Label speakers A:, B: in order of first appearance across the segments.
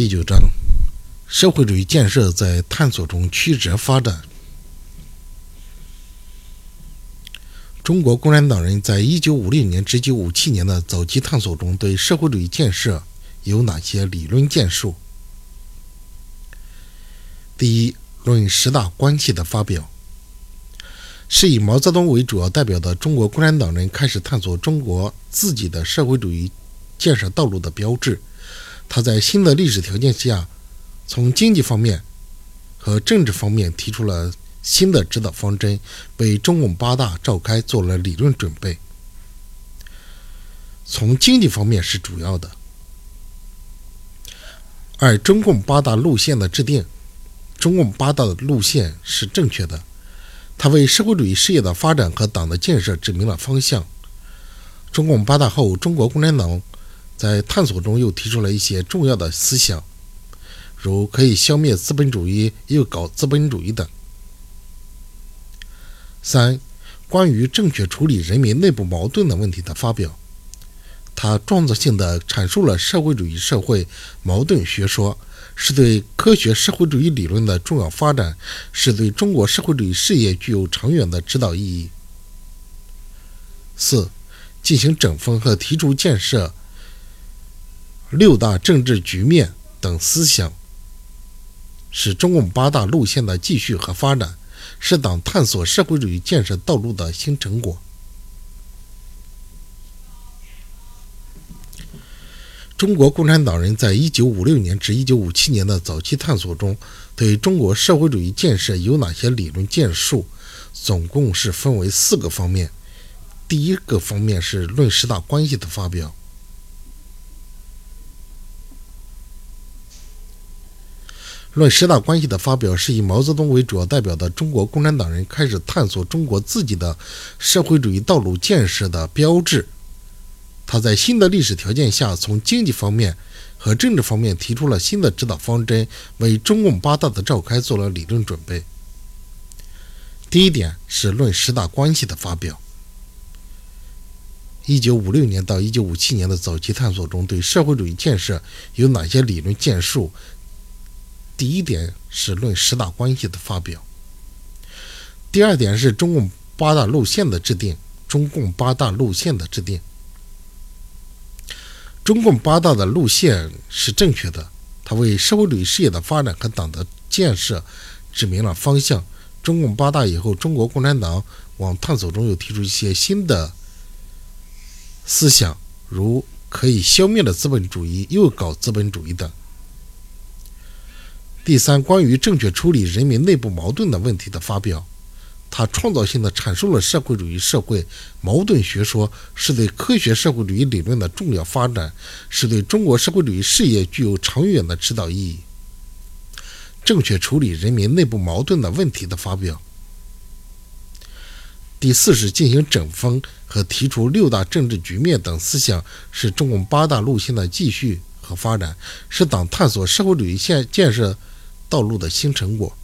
A: 第九章，社会主义建设在探索中曲折发展。中国共产党人在一九五六年至一九五七年的早期探索中，对社会主义建设有哪些理论建树？第一，论十大关系的发表，是以毛泽东为主要代表的中国共产党人开始探索中国自己的社会主义建设道路的标志。他在新的历史条件下，从经济方面和政治方面提出了新的指导方针，为中共八大召开做了理论准备。从经济方面是主要的，而中共八大路线的制定，中共八大的路线是正确的，他为社会主义事业的发展和党的建设指明了方向。中共八大后，中国共产党。在探索中又提出了一些重要的思想，如可以消灭资本主义又搞资本主义等。三、关于正确处理人民内部矛盾的问题的发表，他创造性的阐述了社会主义社会矛盾学说，是对科学社会主义理论的重要发展，是对中国社会主义事业具有长远的指导意义。四、进行整风和提出建设。六大政治局面等思想，是中共八大路线的继续和发展，是党探索社会主义建设道路的新成果。中国共产党人在一九五六年至一九五七年的早期探索中，对中国社会主义建设有哪些理论建树？总共是分为四个方面。第一个方面是论十大关系的发表。论十大关系的发表，是以毛泽东为主要代表的中国共产党人开始探索中国自己的社会主义道路建设的标志。他在新的历史条件下，从经济方面和政治方面提出了新的指导方针，为中共八大的召开做了理论准备。第一点是论十大关系的发表。一九五六年到一九五七年的早期探索中，对社会主义建设有哪些理论建树？第一点是论十大关系的发表，第二点是中共八大路线的制定。中共八大路线的制定，中共八大的路线是正确的，它为社会主义事业的发展和党的建设指明了方向。中共八大以后，中国共产党往探索中又提出一些新的思想，如可以消灭的资本主义又搞资本主义等。第三，关于正确处理人民内部矛盾的问题的发表，他创造性的阐述了社会主义社会矛盾学说，是对科学社会主义理论的重要发展，是对中国社会主义事业具有长远的指导意义。正确处理人民内部矛盾的问题的发表。第四是进行整风和提出六大政治局面等思想，是中共八大路线的继续和发展，是党探索社会主义现建设。道路的新成果。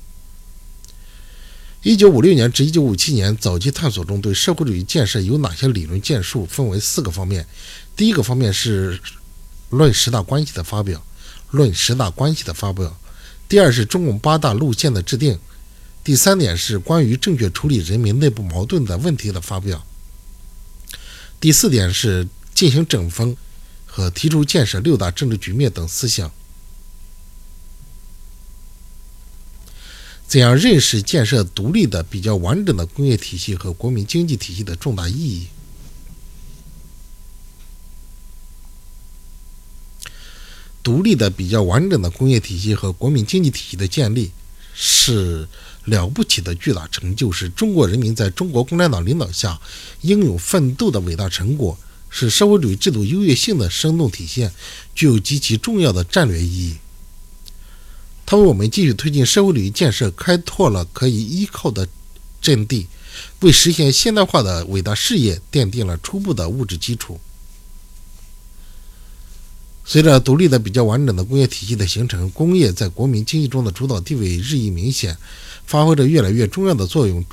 A: 一九五六年至一九五七年早期探索中，对社会主义建设有哪些理论建树？分为四个方面。第一个方面是论十大关系的发表，论十大关系的发表。第二是中共八大路线的制定。第三点是关于正确处理人民内部矛盾的问题的发表。第四点是进行整风和提出建设六大政治局面等思想。怎样认识建设独立的、比较完整的工业体系和国民经济体系的重大意义？独立的、比较完整的工业体系和国民经济体系的建立是了不起的巨大成就，是中国人民在中国共产党领导下英勇奋斗的伟大成果，是社会主义制度优越性的生动体现，具有极其重要的战略意义。它为我们继续推进社会主义建设开拓了可以依靠的阵地，为实现现代化的伟大事业奠定了初步的物质基础。随着独立的、比较完整的工业体系的形成，工业在国民经济中的主导地位日益明显，发挥着越来越重要的作用。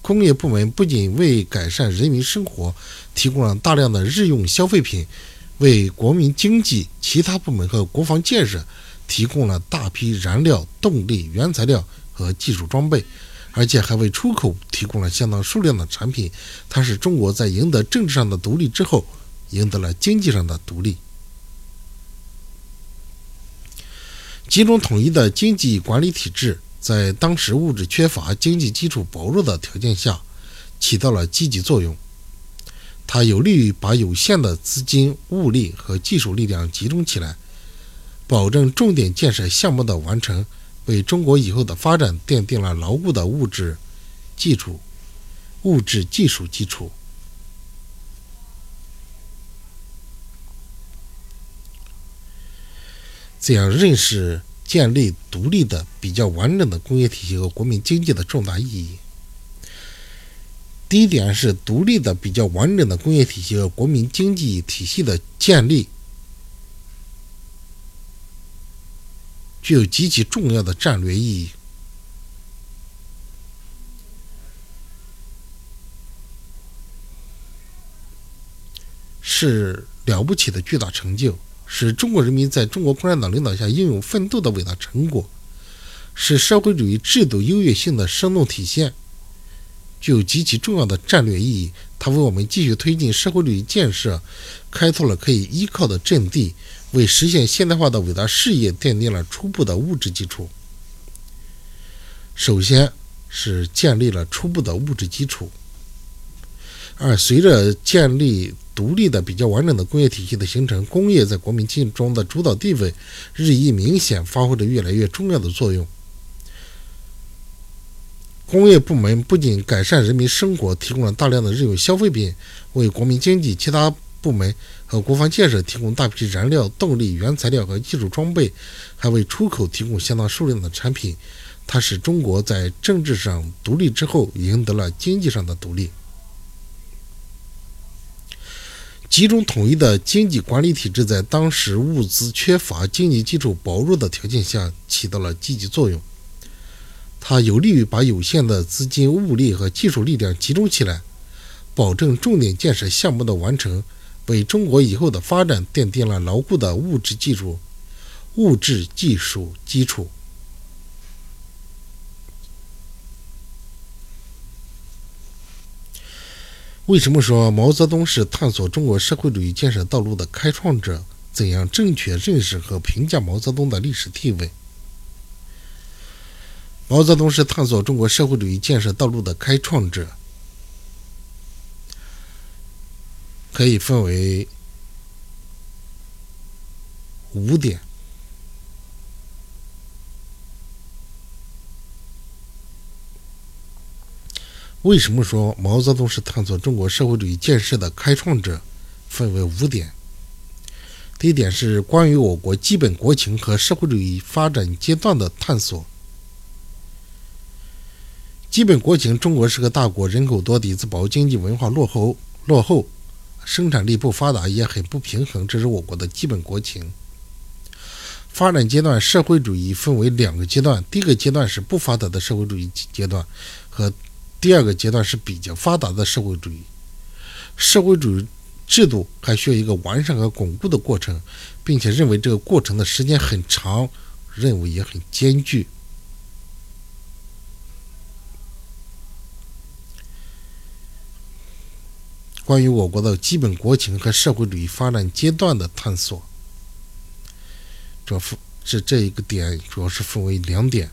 A: 工业部门不仅为改善人民生活提供了大量的日用消费品，为国民经济、其他部门和国防建设。提供了大批燃料、动力、原材料和技术装备，而且还为出口提供了相当数量的产品。它是中国在赢得政治上的独立之后，赢得了经济上的独立。集中统一的经济管理体制，在当时物质缺乏、经济基础薄弱的条件下，起到了积极作用。它有利于把有限的资金、物力和技术力量集中起来，保证重点建设项目的完成，为中国以后的发展奠定了牢固的物质基础、物质技术基础。这样认识建立独立的、比较完整的工业体系和国民经济的重大意义。第一点是独立的、比较完整的工业体系和国民经济体系的建立，具有极其重要的战略意义，是了不起的巨大成就，是中国人民在中国共产党领导下英勇奋斗的伟大成果，是社会主义制度优越性的生动体现。具有极其重要的战略意义，它为我们继续推进社会主义建设开拓了可以依靠的阵地，为实现现代化的伟大事业奠定了初步的物质基础。首先是建立了初步的物质基础，而随着建立独立的、比较完整的工业体系的形成，工业在国民经济中的主导地位日益明显，发挥着越来越重要的作用。工业部门不仅改善人民生活，提供了大量的日用消费品，为国民经济其他部门和国防建设提供大批燃料、动力、原材料和技术装备，还为出口提供相当数量的产品。它使中国在政治上独立之后，赢得了经济上的独立。集中统一的经济管理体制，在当时物资缺乏、经济基础薄弱的条件下，起到了积极作用。它有利于把有限的资金、物力和技术力量集中起来，保证重点建设项目的完成，为中国以后的发展奠定了牢固的物质技术、物质技术基础。为什么说毛泽东是探索中国社会主义建设道路的开创者？怎样正确认识和评价毛泽东的历史地位？毛泽东是探索中国社会主义建设道路的开创者，可以分为五点。为什么说毛泽东是探索中国社会主义建设的开创者？分为五点。第一点是关于我国基本国情和社会主义发展阶段的探索。基本国情：中国是个大国，人口多，底子薄，经济文化落后，落后，生产力不发达，也很不平衡，这是我国的基本国情。发展阶段，社会主义分为两个阶段，第一个阶段是不发达的社会主义阶段，和第二个阶段是比较发达的社会主义。社会主义制度还需要一个完善和巩固的过程，并且认为这个过程的时间很长，任务也很艰巨。关于我国的基本国情和社会主义发展阶段的探索，主要分是这一个点，主要是分为两点。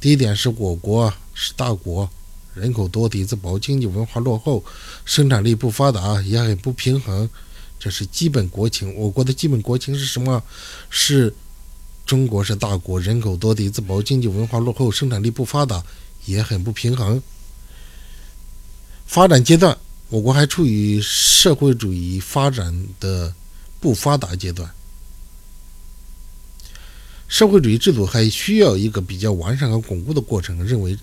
A: 第一点是我国是大国，人口多，底子薄，经济文化落后，生产力不发达，也很不平衡，这是基本国情。我国的基本国情是什么？是中国是大国，人口多，底子薄，经济文化落后，生产力不发达，也很不平衡。发展阶段。我国还处于社会主义发展的不发达阶段，社会主义制度还需要一个比较完善和巩固的过程。认为，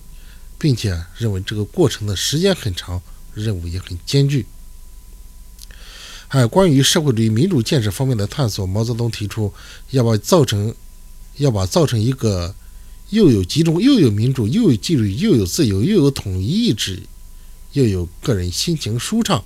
A: 并且认为这个过程的时间很长，任务也很艰巨。还有关于社会主义民主建设方面的探索，毛泽东提出要把造成要把造成一个又有集中又有民主又有纪律又有自由又有统一意志。又有个人心情舒畅、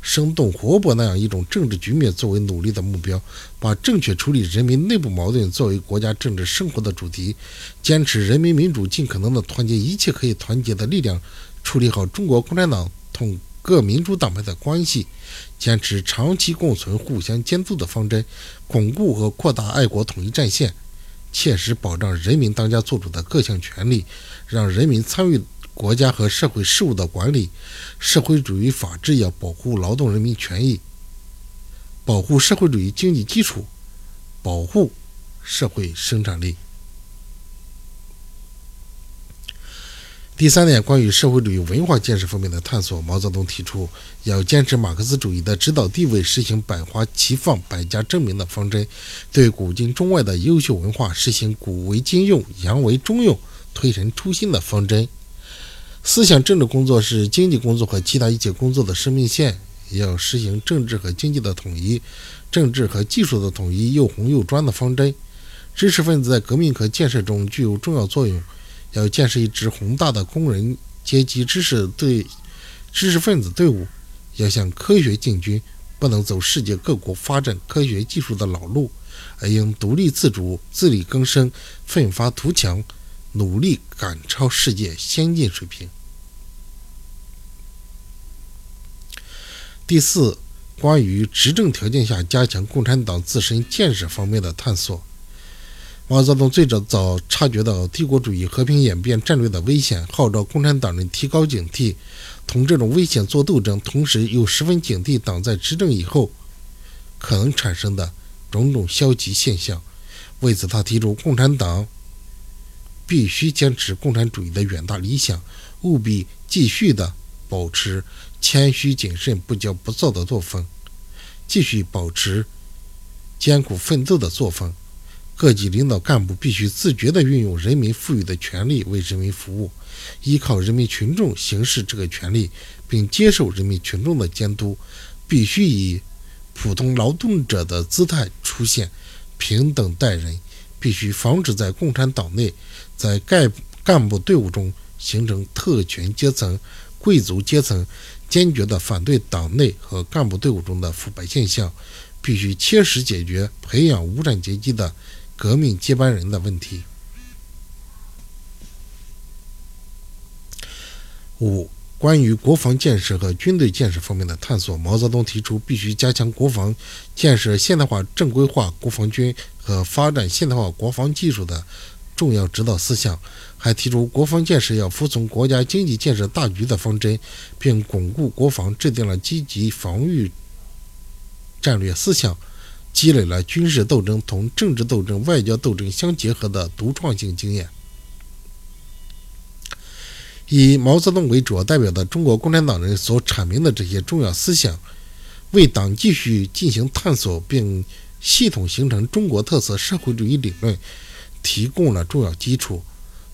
A: 生动活泼那样一种政治局面作为努力的目标，把正确处理人民内部矛盾作为国家政治生活的主题，坚持人民民主，尽可能的团结一切可以团结的力量，处理好中国共产党同各民主党派的关系，坚持长期共存、互相监督的方针，巩固和扩大爱国统一战线，切实保障人民当家作主的各项权利，让人民参与。国家和社会事务的管理，社会主义法治要保护劳动人民权益，保护社会主义经济基础，保护社会生产力。第三点，关于社会主义文化建设方面的探索，毛泽东提出要坚持马克思主义的指导地位，实行百花齐放、百家争鸣的方针，对古今中外的优秀文化实行古为今用、洋为中用、推陈出新的方针。思想政治工作是经济工作和其他一切工作的生命线，要实行政治和经济的统一，政治和技术的统一，又红又专的方针。知识分子在革命和建设中具有重要作用，要建设一支宏大的工人阶级知识队、知识分子队伍，要向科学进军，不能走世界各国发展科学技术的老路，而应独立自主、自力更生、奋发图强，努力赶超世界先进水平。第四，关于执政条件下加强共产党自身建设方面的探索。毛泽东最早早察觉到帝国主义和平演变战略的危险，号召共产党人提高警惕，同这种危险作斗争，同时又十分警惕党在执政以后可能产生的种种消极现象。为此，他提出共产党必须坚持共产主义的远大理想，务必继续的。保持谦虚谨慎、不骄不躁的作风，继续保持艰苦奋斗的作风。各级领导干部必须自觉地运用人民赋予的权利为人民服务，依靠人民群众行使这个权利，并接受人民群众的监督。必须以普通劳动者的姿态出现，平等待人。必须防止在共产党内、在干干部队伍中形成特权阶层。贵族阶层坚决地反对党内和干部队伍中的腐败现象，必须切实解决培养无产阶级的革命接班人的问题。五、关于国防建设和军队建设方面的探索，毛泽东提出必须加强国防建设现代化、正规化国防军和发展现代化国防技术的重要指导思想。还提出，国防建设要服从国家经济建设大局的方针，并巩固国防，制定了积极防御战略思想，积累了军事斗争同政治斗争、外交斗争相结合的独创性经验。以毛泽东为主要代表的中国共产党人所阐明的这些重要思想，为党继续进行探索并系统形成中国特色社会主义理论提供了重要基础。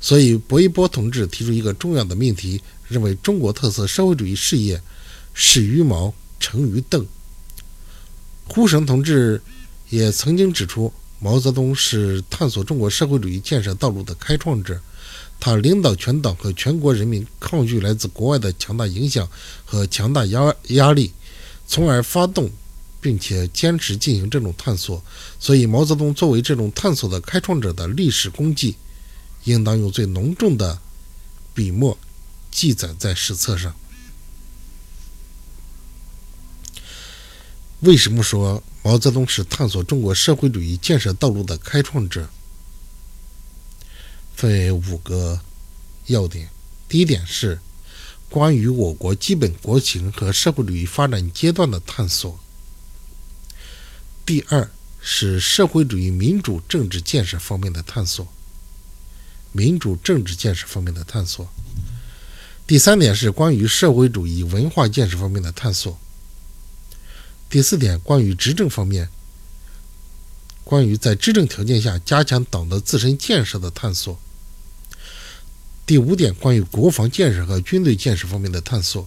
A: 所以，薄一波同志提出一个重要的命题，认为中国特色社会主义事业始于毛，成于邓。胡绳同志也曾经指出，毛泽东是探索中国社会主义建设道路的开创者，他领导全党和全国人民抗拒来自国外的强大影响和强大压压力，从而发动并且坚持进行这种探索。所以，毛泽东作为这种探索的开创者的历史功绩。应当用最浓重的笔墨记载在史册上。为什么说毛泽东是探索中国社会主义建设道路的开创者？分为五个要点。第一点是关于我国基本国情和社会主义发展阶段的探索。第二是社会主义民主政治建设方面的探索。民主政治建设方面的探索。第三点是关于社会主义文化建设方面的探索。第四点关于执政方面，关于在执政条件下加强党的自身建设的探索。第五点关于国防建设和军队建设方面的探索。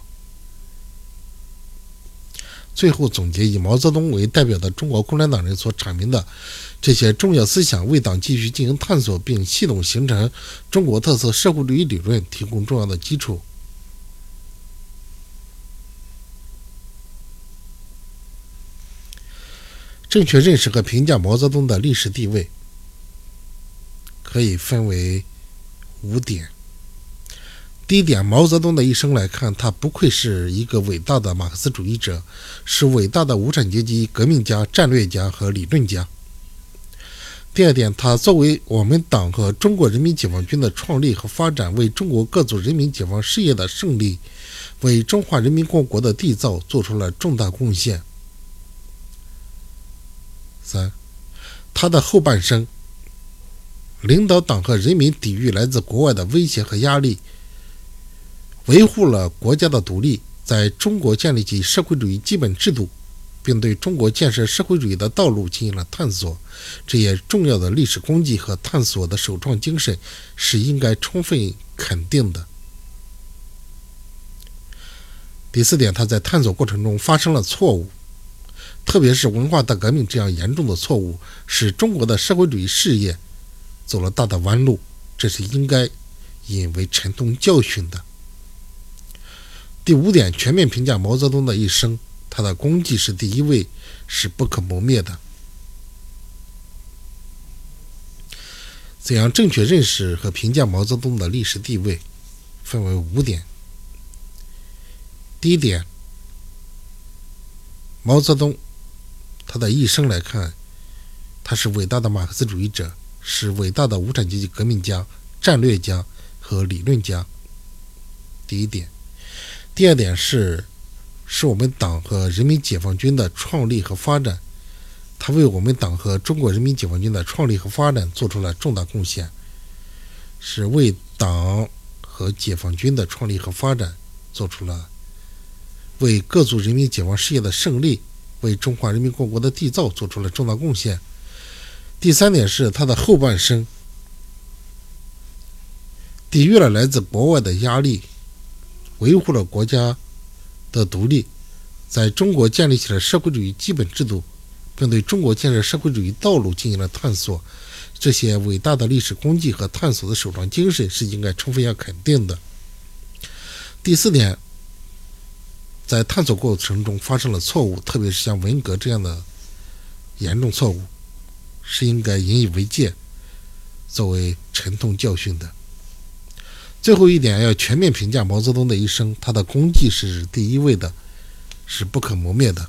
A: 最后总结以毛泽东为代表的中国共产党人所阐明的这些重要思想为党继续进行探索并系统形成中国特色社会主义理论提供重要的基础。正确认识和评价毛泽东的历史地位可以分为五点。第一点，毛泽东的一生来看，他不愧是一个伟大的马克思主义者，是伟大的无产阶级革命家、战略家和理论家。第二点，他作为我们党和中国人民解放军的创立和发展，为中国各族人民解放事业的胜利，为中华人民共和国的缔造做出了重大贡献。三，他的后半生，领导党和人民抵御来自国外的威胁和压力，维护了国家的独立，在中国建立起社会主义基本制度，并对中国建设社会主义的道路进行了探索，这些重要的历史功绩和探索的首创精神是应该充分肯定的。第四点，他在探索过程中发生了错误。特别是文化大革命这样严重的错误，使中国的社会主义事业走了大的弯路，这是应该引为沉痛教训的。第五点，全面评价毛泽东的一生，他的功绩是第一位，是不可磨灭的。怎样正确认识和评价毛泽东的历史地位，分为五点。第一点，毛泽东。他的一生来看，他是伟大的马克思主义者，是伟大的无产阶级革命家、战略家和理论家。第一点，第二点是，是我们党和人民解放军的创立和发展，他为我们党和中国人民解放军的创立和发展做出了重大贡献，是为党和解放军的创立和发展做出了为各族人民解放事业的胜利。为中华人民共和国的缔造做出了重大贡献。第三点是他的后半生，抵御了来自国外的压力，维护了国家的独立，在中国建立起了社会主义基本制度，并对中国建设社会主义道路进行了探索。这些伟大的历史功绩和探索的首创精神是应该充分要肯定的。第四点。在探索过程中发生了错误，特别是像文革这样的严重错误，是应该引以为戒，作为沉痛教训的。最后一点，要全面评价毛泽东的一生，他的功绩是第一位的，是不可磨灭的。